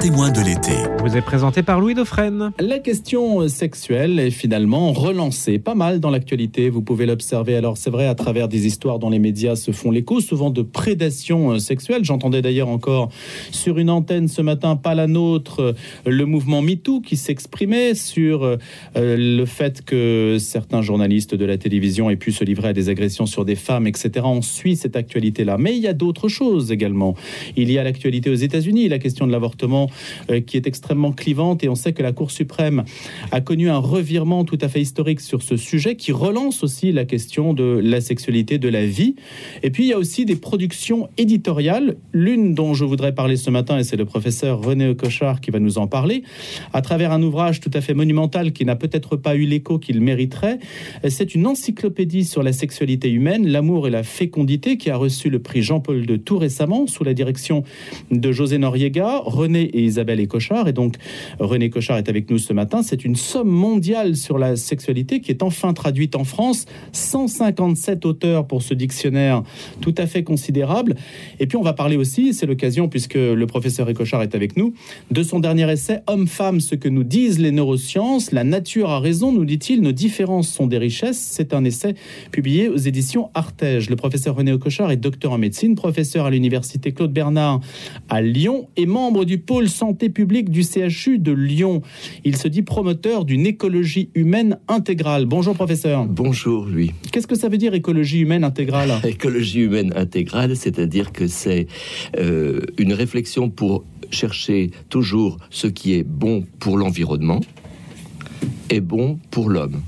témoin de. Vous est présenté par Louis Dauphren. La question sexuelle est finalement relancée pas mal dans l'actualité. Vous pouvez l'observer. Alors, c'est vrai, à travers des histoires dont les médias se font l'écho, souvent de prédation sexuelle. J'entendais d'ailleurs encore sur une antenne ce matin, pas la nôtre, le mouvement MeToo qui s'exprimait sur euh, le fait que certains journalistes de la télévision aient pu se livrer à des agressions sur des femmes, etc. On suit cette actualité-là. Mais il y a d'autres choses également. Il y a l'actualité aux États-Unis, la question de l'avortement euh, qui est extrêmement clivante et on sait que la Cour suprême a connu un revirement tout à fait historique sur ce sujet qui relance aussi la question de la sexualité, de la vie. Et puis il y a aussi des productions éditoriales, l'une dont je voudrais parler ce matin et c'est le professeur René Cochard qui va nous en parler, à travers un ouvrage tout à fait monumental qui n'a peut-être pas eu l'écho qu'il mériterait. C'est une encyclopédie sur la sexualité humaine, l'amour et la fécondité qui a reçu le prix Jean-Paul II tout récemment sous la direction de José Noriega, René et Isabelle et Cochard. Et donc, René Cochard est avec nous ce matin. C'est une somme mondiale sur la sexualité qui est enfin traduite en France. 157 auteurs pour ce dictionnaire tout à fait considérable. Et puis, on va parler aussi, c'est l'occasion, puisque le professeur Cochard est avec nous, de son dernier essai Homme-femme, ce que nous disent les neurosciences. La nature a raison, nous dit-il, nos différences sont des richesses. C'est un essai publié aux éditions Artege. Le professeur René Cochard est docteur en médecine, professeur à l'université Claude Bernard à Lyon et membre du pôle santé publique du CHU de Lyon. Il se dit promoteur d'une écologie humaine intégrale. Bonjour professeur. Bonjour lui. Qu'est-ce que ça veut dire écologie humaine intégrale? Écologie humaine intégrale, c'est-à-dire que c'est euh, une réflexion pour chercher toujours ce qui est bon pour l'environnement et bon pour l'homme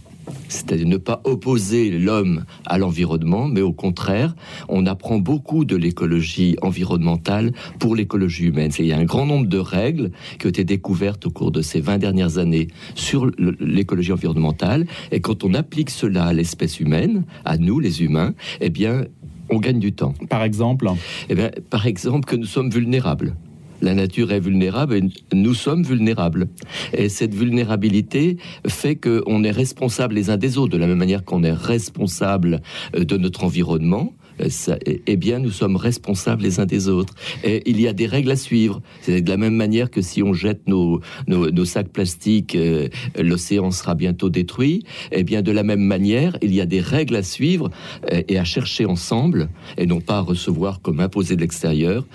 c'est-à-dire ne pas opposer l'homme à l'environnement, mais au contraire, on apprend beaucoup de l'écologie environnementale pour l'écologie humaine. Il y a un grand nombre de règles qui ont été découvertes au cours de ces 20 dernières années sur l'écologie environnementale, et quand on applique cela à l'espèce humaine, à nous les humains, eh bien, on gagne du temps. Par exemple? Eh bien, par exemple que nous sommes vulnérables la nature est vulnérable et nous sommes vulnérables. Et cette vulnérabilité fait qu'on est responsable les uns des autres, de la même manière qu'on est responsable euh, de notre environnement euh, eh bien, nous sommes responsables les uns des autres. Et il y a des règles à suivre. C'est de la même manière que si on jette nos, nos, sacs plastiques, euh, l'océan sera bientôt détruit. Eh bien, de la même manière, il y a des règles à suivre euh, et à chercher ensemble, et non pas à recevoir comme imposé de l'extérieur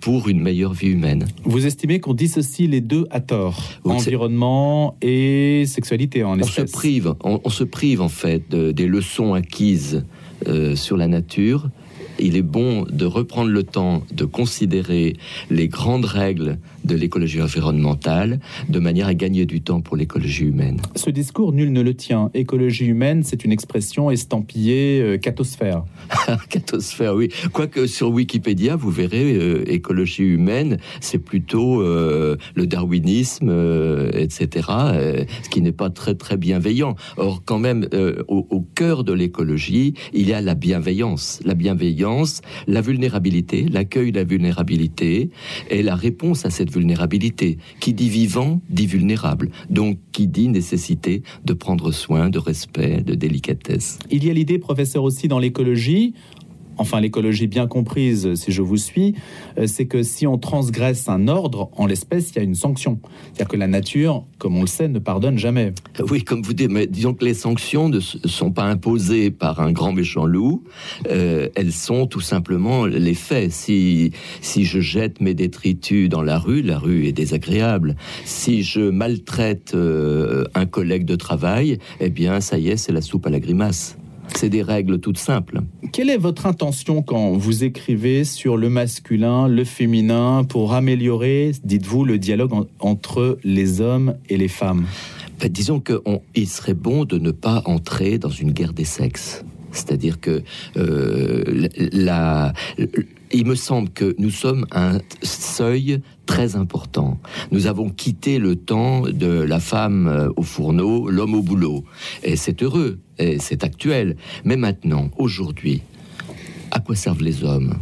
pour une meilleure vie humaine. Vous estimez qu'on dissocie les deux à tort, environnement et sexualité en on se prive, on, se prive en fait des leçons acquises euh, sur la nature, il est bon de reprendre le temps de considérer les grandes règles de l'écologie environnementale de manière à gagner du temps pour l'écologie humaine. Ce discours, nul ne le tient. Écologie humaine, c'est une expression estampillée euh, catosphère. catosphère, oui. Quoique sur Wikipédia, vous verrez, euh, écologie humaine, c'est plutôt euh, le darwinisme, etc., ce qui n'est pas très, très bienveillant. Or, quand même, au, au cœur de l'écologie, il y a la bienveillance. La bienveillance, la vulnérabilité, l'accueil de la vulnérabilité et la réponse à cette vulnérabilité. Qui dit vivant dit vulnérable. Donc qui dit nécessité de prendre soin, de respect, de délicatesse. Il y a l'idée, professeur, aussi dans l'écologie, enfin l'écologie bien comprise, si je vous suis, euh, c'est que si on transgresse un ordre, en l'espèce, il y a une sanction. C'est-à-dire que la nature, comme on le sait, ne pardonne jamais. Oui, comme vous dites, mais disons que les sanctions ne sont pas imposées par un grand méchant loup, euh, elles sont tout simplement les faits. Si, si je jette mes détritus dans la rue, la rue est désagréable. Si je maltraite euh, un collègue de travail, eh bien, ça y est, c'est la soupe à la grimace. C'est des règles toutes simples. Quelle est votre intention quand vous écrivez sur le masculin, le féminin, pour améliorer, dites-vous, le dialogue entre les hommes et les femmes? Ben, Disons qu'il serait bon de ne pas entrer dans une guerre des sexes. C'est-à-dire que euh, la, il me semble que nous sommes à un seuil très important. Nous avons quitté le temps de la femme euh, au fourneau, l'homme au boulot. Et c'est heureux, et c'est actuel. Mais maintenant, aujourd'hui, à quoi servent les hommes?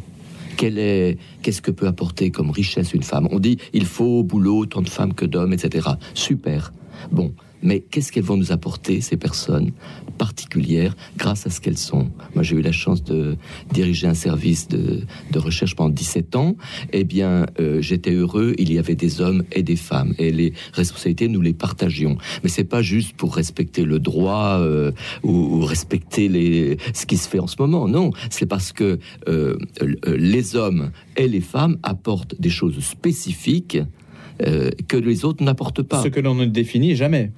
Est, qu'est-ce que peut apporter comme richesse une femme? On dit il faut au boulot tant de femmes que d'hommes, etc. Super. Bon, mais qu'est-ce qu'elles vont nous apporter, ces personnes particulières, grâce à ce qu'elles sont? Moi, j'ai eu la chance de diriger un service de, recherche pendant 17 ans. Eh bien, euh, j'étais heureux, il y avait des hommes et des femmes, et les responsabilités, nous les partagions. Mais c'est pas juste pour respecter le droit euh, ou, respecter les, ce qui se fait en ce moment, non. C'est parce que euh, les hommes et les femmes apportent des choses spécifiques euh, que les autres n'apportent pas. Ce que l'on ne définit jamais.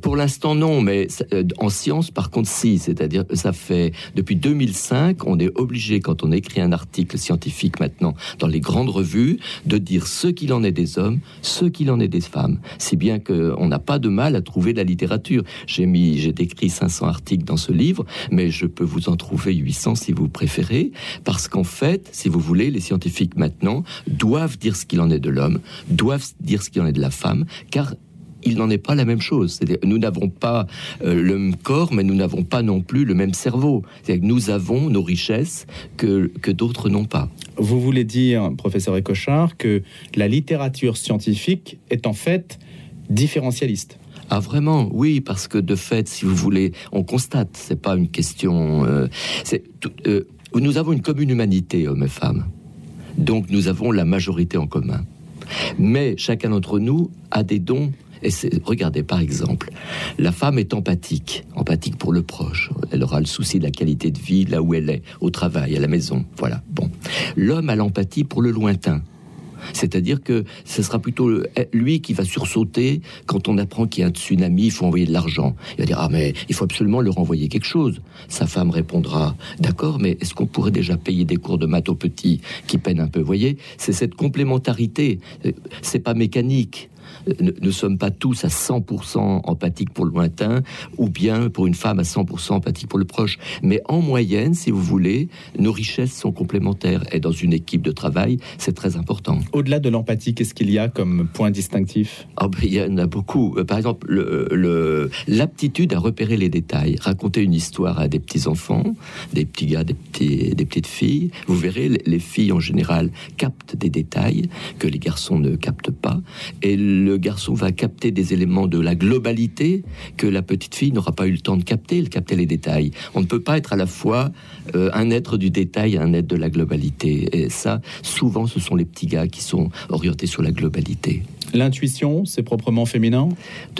Pour l'instant, non, mais euh, en science, par contre, si. C'est-à-dire, ça fait depuis 2005, on est obligé, quand on écrit un article scientifique maintenant dans les grandes revues, de dire ce qu'il en est des hommes, ce qu'il en est des femmes. Si bien qu'on n'a pas de mal à trouver la littérature. J'ai mis, j'ai décrit 500 articles dans ce livre, mais je peux vous en trouver 800 si vous préférez, parce qu'en fait, si vous voulez, les scientifiques maintenant doivent dire ce qu'il en est de l'homme, doivent dire ce qu'il en est de la femme, car il n'en est pas la même chose. Nous n'avons pas euh, le même corps, mais nous n'avons pas non plus le même cerveau. Que nous avons nos richesses que, que d'autres n'ont pas. Vous voulez dire, professeur Ecochard, que la littérature scientifique est en fait différentialiste? Ah vraiment, oui, parce que de fait, si vous voulez, on constate, c'est pas une question. Euh, euh, nous avons une commune humanité, hommes et femmes. Donc nous avons la majorité en commun. Mais chacun d'entre nous a des dons et regardez, par exemple, la femme est empathique, empathique pour le proche. Elle aura le souci de la qualité de vie là où elle est, au travail, à la maison. Voilà. Bon. L'homme a l'empathie pour le lointain. C'est-à-dire que ce sera plutôt lui qui va sursauter quand on apprend qu'il y a un tsunami, il faut envoyer de l'argent. Il va dire Ah, mais il faut absolument leur envoyer quelque chose. Sa femme répondra D'accord, mais est-ce qu'on pourrait déjà payer des cours de maths aux petits qui peinent un peu? Vous voyez, c'est cette complémentarité. C'est pas mécanique ne, sommes pas tous à 100% empathiques pour le lointain, ou bien pour une femme à 100% empathique pour le proche. Mais en moyenne, si vous voulez, nos richesses sont complémentaires. Et dans une équipe de travail, c'est très important. Au-delà de l'empathie, qu'est-ce qu'il y a comme point distinctif? Oh Il y en a beaucoup. Euh, par exemple, l'aptitude à repérer les détails. Raconter une histoire à des petits-enfants, des petits gars, des, petits, des petites filles. Vous verrez, les filles en général captent des détails que les garçons ne captent pas. Et le garçon va capter des éléments de la globalité que la petite fille n'aura pas eu le temps de capter, de capter les détails. On ne peut pas être à la fois euh, un être du détail et un être de la globalité. Et ça, souvent, ce sont les petits gars qui sont orientés sur la globalité. L'intuition, c'est proprement féminin?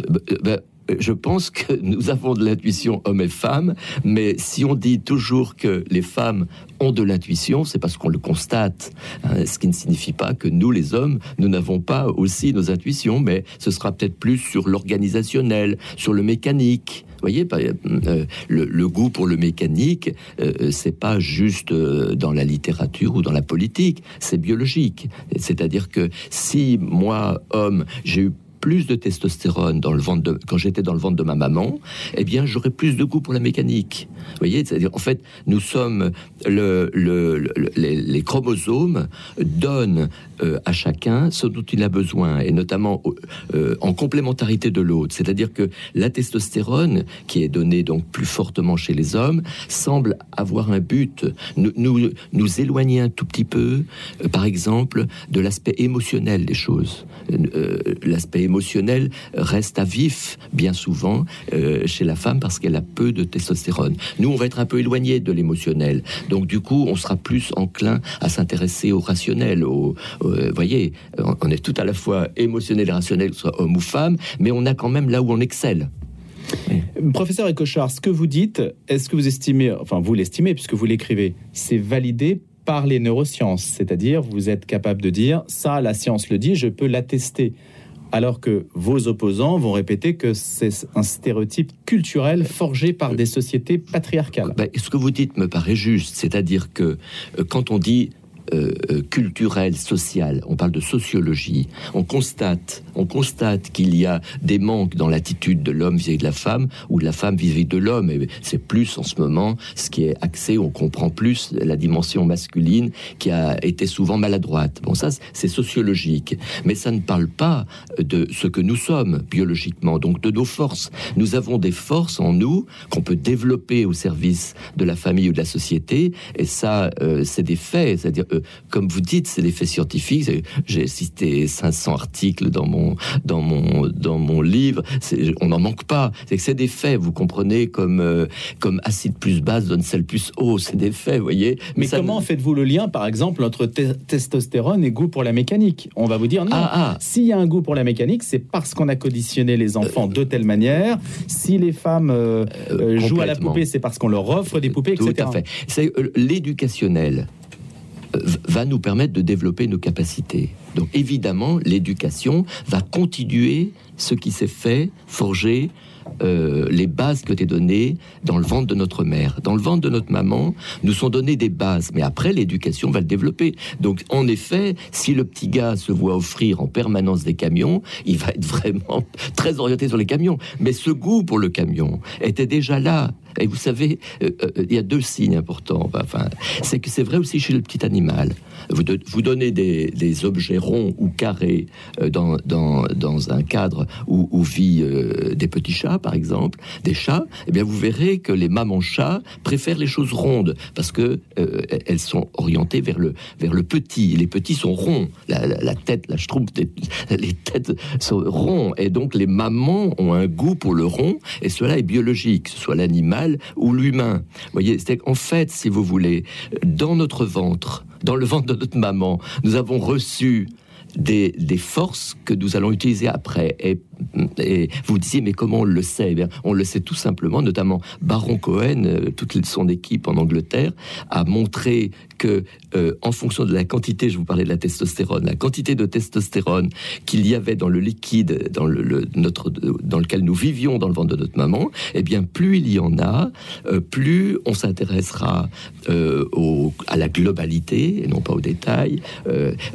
Bah, bah, je pense que nous avons de l'intuition hommes et femmes, mais si on dit toujours que les femmes ont de l'intuition, c'est parce qu'on le constate, hein, ce qui ne signifie pas que nous, les hommes, nous n'avons pas aussi nos intuitions, mais ce sera peut-être plus sur l'organisationnel, sur le mécanique. Vous voyez, euh, le, goût pour le mécanique, euh, c'est pas juste euh, dans la littérature ou dans la politique, c'est biologique. C'est-à-dire que si moi, homme, j'ai eu plus de testostérone dans le ventre de, quand j'étais dans le ventre de ma maman, eh bien, j'aurais plus de goût pour la mécanique. Vous voyez, c'est-à-dire, en fait, nous sommes le, le, les, chromosomes donnent euh, à chacun ce dont il a besoin, et notamment euh, en complémentarité de l'autre. C'est-à-dire que la testostérone, qui est donnée donc plus fortement chez les hommes, semble avoir un but, nous, nous, nous éloigner un tout petit peu, euh, par exemple, de l'aspect émotionnel des choses. l'aspect émotionnel reste à vif bien souvent euh, chez la femme parce qu'elle a peu de testostérone. Nous, on va être un peu éloigné de l'émotionnel. Donc, du coup, on sera plus enclin à s'intéresser au rationnel. Au, euh, voyez, on est tout à la fois émotionnel et rationnel, soit homme ou femme, mais on a quand même là où on excelle. Professeur Ecochard, ce que vous dites, est-ce que vous estimez, enfin vous l'estimez puisque vous l'écrivez, c'est validé par les neurosciences, c'est-à-dire vous êtes capable de dire ça, la science le dit, je peux l'attester alors que vos opposants vont répéter que c'est un stéréotype culturel forgé par des sociétés patriarcales. Ben, ce que vous dites me paraît juste, c'est-à-dire que euh, quand on dit euh, euh, culturelle, sociale, on parle de sociologie, on constate, on constate qu'il y a des manques dans l'attitude de l'homme vis-à-vis de la femme ou de la femme vis-à-vis de l'homme. Et c'est plus en ce moment ce qui est axé, on comprend plus la dimension masculine qui a été souvent maladroite. Bon, ça, c'est sociologique. Mais ça ne parle pas de ce que nous sommes biologiquement, donc de nos forces. Nous avons des forces en nous qu'on peut développer au service de la famille ou de la société. Et ça, euh, c'est des faits. C'est-à-dire, que, comme vous dites, c'est l'effet scientifique. J'ai cité 500 articles dans mon, dans mon, dans mon livre. On n'en manque pas. C'est que c'est des faits, vous comprenez, comme, euh, comme acide plus base donne sel plus eau. C'est des faits, vous voyez. Mais, comment faites-vous le lien, par exemple, entre testostérone et goût pour la mécanique? On va vous dire non. Ah, ah. S'il y a un goût pour la mécanique, c'est parce qu'on a conditionné les enfants de telle manière. Si les femmes euh, jouent à la poupée, c'est parce qu'on leur offre des poupées, etc. Tout à fait. C'est l'éducationnel va nous permettre de développer nos capacités. Donc évidemment, l'éducation va continuer ce qui s'est fait, forger euh, les bases que t'es données dans le ventre de notre mère. Dans le ventre de notre maman, nous sont données des bases, mais après l'éducation va le développer. Donc en effet, si le petit gars se voit offrir en permanence des camions, il va être vraiment très orienté sur les camions. Mais ce goût pour le camion était déjà là. Et vous savez, euh, euh, il y a deux signes importants. Enfin, c'est que c'est vrai aussi chez le petit animal. Vous, vous donnez des, objets ronds ou carrés euh, dans, dans, dans, un cadre où, où vit des petits chats, par exemple, des chats. Eh bien, vous verrez que les mamans chats préfèrent les choses rondes parce que elles sont orientées vers le vers le petit. Les petits sont ronds. La, tête, la schtroumpf, les têtes sont ronds et donc les mamans ont un goût pour le rond et cela est biologique, que ce soit l'animal ou l'humain. voyez, c'est en fait, si vous voulez, dans notre ventre, dans le ventre de notre maman, nous avons reçu des, des, forces que nous allons utiliser après. Et et vous disiez, mais comment on le sait? Eh On le sait tout simplement, notamment Baron Cohen, euh, toute son équipe en Angleterre, a montré que, euh, en fonction de la quantité, je vous parlais de la testostérone, la quantité de testostérone qu'il y avait dans le liquide dans, le, notre, dans lequel nous vivions dans le ventre de notre maman, eh bien, plus il y en a, euh, plus on s'intéressera à la globalité et non pas aux détails.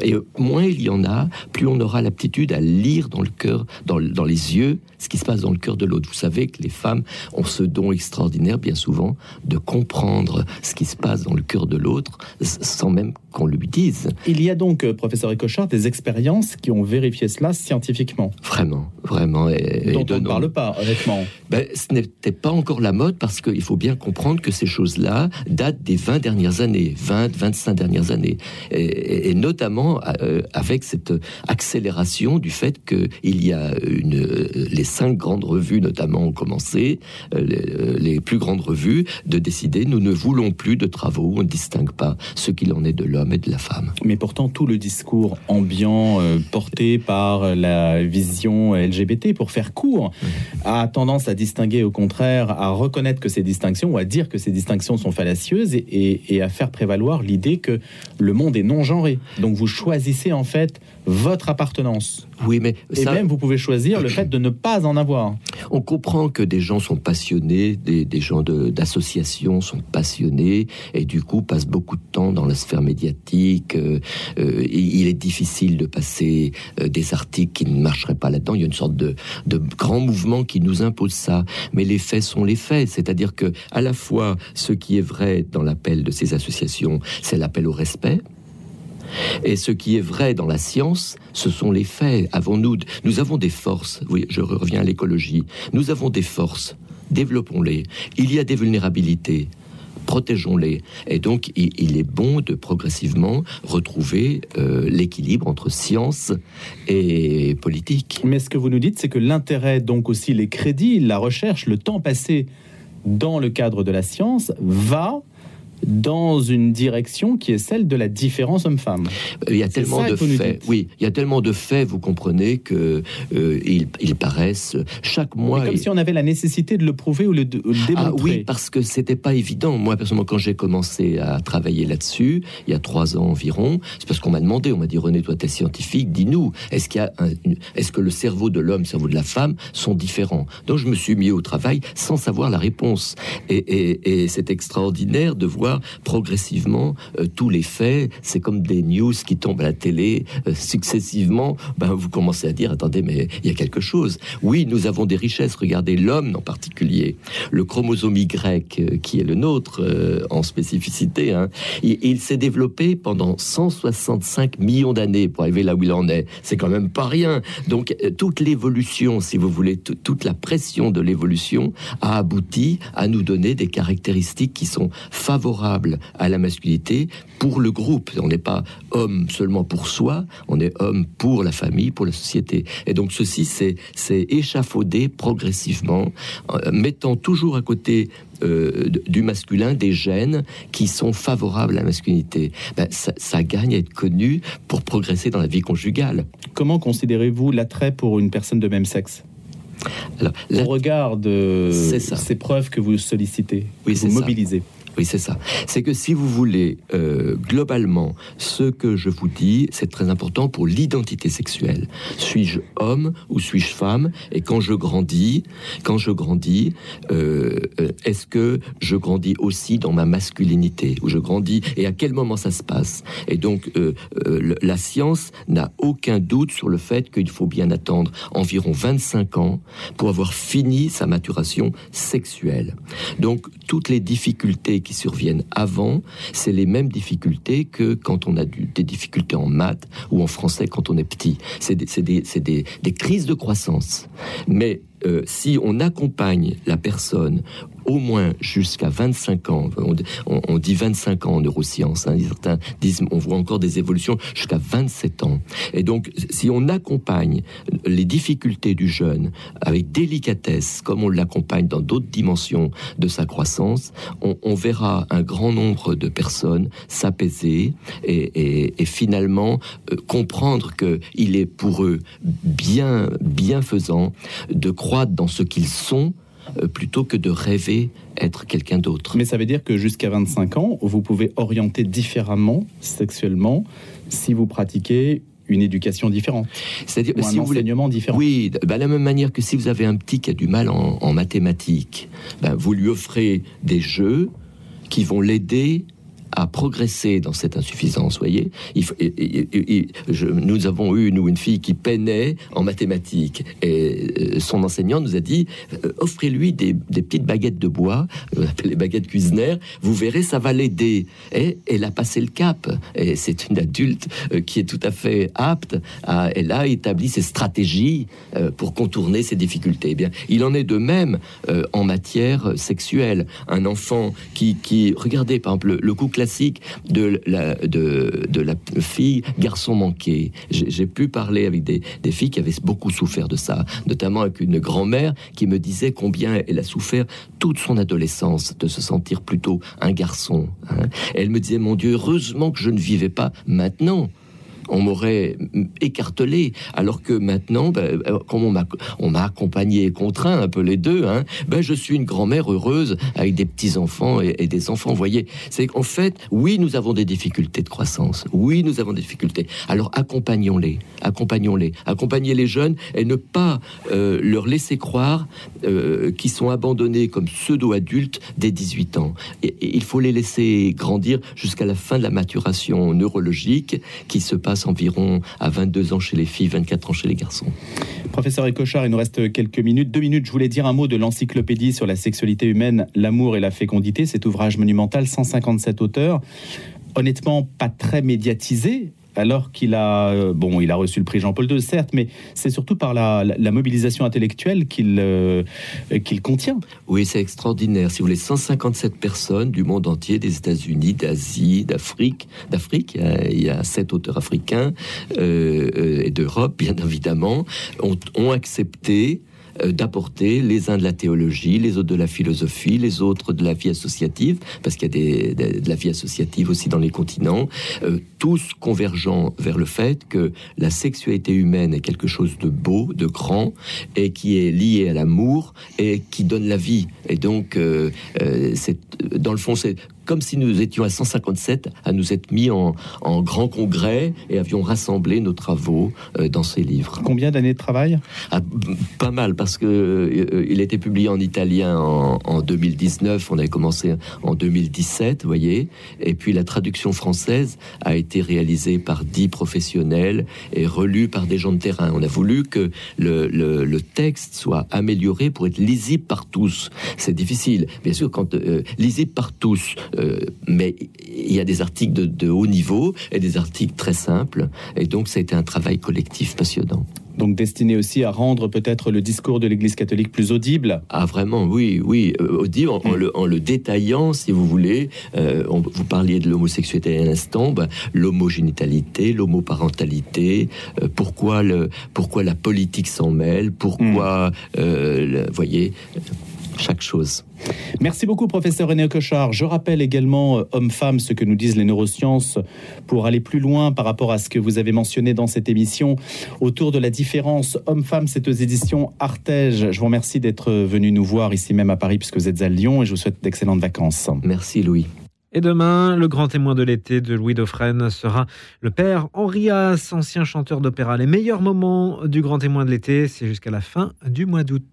et moins il y en a, plus on aura l'aptitude à lire dans le cœur, dans, dans les yeux ce qui se passe dans le cœur de l'autre. Vous savez que les femmes ont ce don extraordinaire, bien souvent, de comprendre ce qui se passe dans le cœur de l'autre sans même qu'on lui dise. Il y a donc, euh, professeur Ecochard, des expériences qui ont vérifié cela scientifiquement. Vraiment, vraiment. Et, dont on ne parle pas, honnêtement. Ben, ce n'était pas encore la mode parce qu'il faut bien comprendre que ces choses-là datent des 20 dernières années, 20, 25 dernières années. Et, notamment euh, avec cette accélération du fait qu'il y a une, euh, les cinq grandes revues notamment ont commencé, euh, euh, les, plus grandes revues, de décider nous ne voulons plus de travaux on ne distingue pas ce qu'il en est de l'homme et de la femme. Mais pourtant tout le discours ambiant porté par la vision LGBT pour faire court a tendance à distinguer au contraire, à reconnaître que ces distinctions ou à dire que ces distinctions sont fallacieuses et, et à faire prévaloir l'idée que le monde est non genré. Donc vous choisissez en fait votre appartenance. Oui, mais et même vous pouvez choisir le fait de ne pas en avoir. On comprend que des gens sont passionnés, des, des gens d'associations sont passionnés et du coup passent beaucoup de temps dans la sphère médiatique. Euh, euh, il est difficile de passer euh, des articles qui ne marcheraient pas là-dedans. Il y a une sorte de, de grand mouvement qui nous impose ça. Mais les faits sont les faits, c'est-à-dire que à la fois ce qui est vrai dans l'appel de ces associations, c'est l'appel au respect et ce qui est vrai dans la science, ce sont les faits. Avons-nous, nous avons des forces. Oui, je reviens à l'écologie. Nous avons des forces. Développons-les. Il y a des vulnérabilités protégeons-les. Et donc, il, est bon de progressivement retrouver euh, l'équilibre entre science et politique. Mais ce que vous nous dites, c'est que l'intérêt, donc aussi les crédits, la recherche, le temps passé dans le cadre de la science va dans une direction qui est celle de la différence homme-femme. Il y a tellement de faits. Oui, il y a tellement de faits, vous comprenez que euh, ils, paraissent chaque mois. comme si on avait la nécessité de le prouver ou le, de, le démontrer. Ah oui, parce que c'était pas évident. Moi, personnellement, quand j'ai commencé à travailler là-dessus, il y a trois ans environ, c'est parce qu'on m'a demandé, on m'a dit René, toi, tu es scientifique, dis-nous, est-ce qu'il y a, est-ce que le cerveau de l'homme, le cerveau de la femme sont différents? Donc, je me suis mis au travail sans savoir la réponse. Et, et, et c'est extraordinaire de voir progressivement euh, tous les faits. C'est comme des news qui tombent à la télé euh, successivement. Ben, vous commencez à dire attendez, mais il y a quelque chose. Oui, nous avons des richesses. Regardez l'homme en particulier, le chromosome Y euh, qui est le nôtre en spécificité. Hein. Il, s'est développé pendant 165 millions d'années pour arriver là où il en est. C'est quand même pas rien. Donc toute l'évolution, si vous voulez, toute la pression de l'évolution a abouti à nous donner des caractéristiques qui sont favorables favorable à la masculinité pour le groupe. On n'est pas homme seulement pour soi, on est homme pour la famille, pour la société. Et donc ceci, c'est échafaudé progressivement, mettant toujours à côté euh, du masculin des gènes qui sont favorables à la masculinité. Ben, ça, gagne à être connu pour progresser dans la vie conjugale. Comment considérez-vous l'attrait pour une personne de même sexe? Alors, Au regard de ces preuves que vous sollicitez, oui, que vous mobilisez. Oui, c'est ça. C'est que si vous voulez, euh, globalement, ce que je vous dis, c'est très important pour l'identité sexuelle. Suis-je homme ou suis-je femme? Et quand je grandis, quand je grandis, euh, euh, est-ce que je grandis aussi dans ma masculinité? Ou je grandis Et à quel moment ça se passe? Et donc, la science n'a aucun doute sur le fait qu'il faut bien attendre environ 25 ans pour avoir fini sa maturation sexuelle. Donc, toutes les difficultés qui surviennent avant, c'est les mêmes difficultés que quand on a des difficultés en maths ou en français quand on est petit. C'est des, crises de croissance. Mais euh, si on accompagne la personne au moins jusqu'à 25 ans. On, dit 25 ans en neurosciences. Hein, certains disent, on voit encore des évolutions jusqu'à 27 ans. Et donc, si on accompagne les difficultés du jeune avec délicatesse, comme on l'accompagne dans d'autres dimensions de sa croissance, on, verra un grand nombre de personnes s'apaiser et, finalement euh, comprendre que il est pour eux bien bienfaisant de croître dans ce qu'ils sont plutôt que de rêver être quelqu'un d'autre. Mais ça veut dire que jusqu'à 25 ans, vous pouvez orienter différemment sexuellement si vous pratiquez une éducation différente. C'est-à-dire un enseignement différent. Oui, bah, de la même manière que si vous avez un petit qui a du mal en, mathématiques, bah, vous lui offrez des jeux qui vont l'aider à progresser dans cette insuffisance. Voyez, nous avons eu nous une fille qui peinait en mathématiques et euh, son enseignant nous a dit euh, offrez-lui des, petites baguettes de bois, euh, les baguettes Cuisner, vous verrez ça va l'aider. Et elle a passé le cap. Et c'est une adulte qui est tout à fait apte à elle a établi ses stratégies pour contourner ses difficultés. Eh bien, il en est de même en matière sexuelle. Un enfant qui, qui regardez par exemple le, le coup classique de la, fille garçon manqué. J'ai pu parler avec des, des, filles qui avaient beaucoup souffert de ça, notamment avec une grand-mère qui me disait combien elle a souffert toute son adolescence de se sentir plutôt un garçon. Hein. Elle me disait, mon Dieu, heureusement que je ne vivais pas maintenant on m'aurait écartelé. Alors que maintenant, ben, euh, comme on m'a accompagné et contraint un peu les deux, hein, ben, je suis une grand-mère heureuse avec des petits-enfants et, des enfants. Voyez, c'est qu'en fait, oui, nous avons des difficultés de croissance. Oui, nous avons des difficultés. Alors accompagnons-les, accompagnons-les, accompagnez les jeunes et ne pas euh, leur laisser croire euh, qu'ils sont abandonnés comme pseudo-adultes dès 18 ans. Il faut les laisser grandir jusqu'à la fin de la maturation neurologique qui se passe environ à 22 ans chez les filles, 24 ans chez les garçons. Professeur Ecochard, il nous reste quelques minutes. Deux minutes, je voulais dire un mot de l'encyclopédie sur la sexualité humaine, l'amour et la fécondité, cet ouvrage monumental, 157 auteurs. Honnêtement, pas très médiatisé, alors qu'il a, euh, bon, il a reçu le prix Jean-Paul II, certes, mais c'est surtout par la, mobilisation intellectuelle qu'il euh, qu'il contient. Oui, c'est extraordinaire. Si vous voulez, 157 personnes du monde entier, des États-Unis, d'Asie, d'Afrique, d'Afrique, il y a sept auteurs africains euh, et d'Europe, bien évidemment, ont, accepté d'apporter les uns de la théologie, les autres de la philosophie, les autres de la vie associative, parce qu'il y a de, la vie associative aussi dans les continents, euh, tous convergeant vers le fait que la sexualité humaine est quelque chose de beau, de grand, et qui est lié à l'amour et qui donne la vie. Et donc, euh, dans le fond, c'est comme si nous étions à 157 à nous être mis en, grand congrès et avions rassemblé nos travaux euh, dans ces livres. Combien d'années de travail? Ah, Pas mal, parce que euh, il a été publié en italien en, 2019, on avait commencé en 2017, vous voyez, et puis la traduction française a été réalisée par dix professionnels et relue par des gens de terrain. On a voulu que le, texte soit amélioré pour être lisible par tous. C'est difficile, bien sûr, quand euh, lisible par tous, mais il y a des articles de, haut niveau et des articles très simples. Et donc, ça a été un travail collectif passionnant. Donc destiné aussi à rendre peut-être le discours de l'Église catholique plus audible. Ah vraiment, oui, oui, euh, audible en, en, le, en, le, détaillant, si vous voulez. Euh, on, vous parliez de l'homosexualité à l'instant, ben, l'homogénitalité, l'homoparentalité, euh, pourquoi, le, pourquoi la politique s'en mêle, pourquoi, mmh. voyez, chaque chose. Merci beaucoup, professeur René Cochard. Je rappelle également, euh, homme-femme, ce que nous disent les neurosciences pour aller plus loin par rapport à ce que vous avez mentionné dans cette émission autour de la différence homme-femme. C'est aux éditions Artege. Je vous remercie d'être venu nous voir ici même à Paris puisque vous êtes à Lyon et je vous souhaite d'excellentes vacances. Merci, Louis. Et demain, le grand témoin de l'été de Louis Dauphren sera le père Henri Haas, ancien chanteur d'opéra. Les meilleurs moments du grand témoin de l'été, c'est jusqu'à la fin du mois d'août.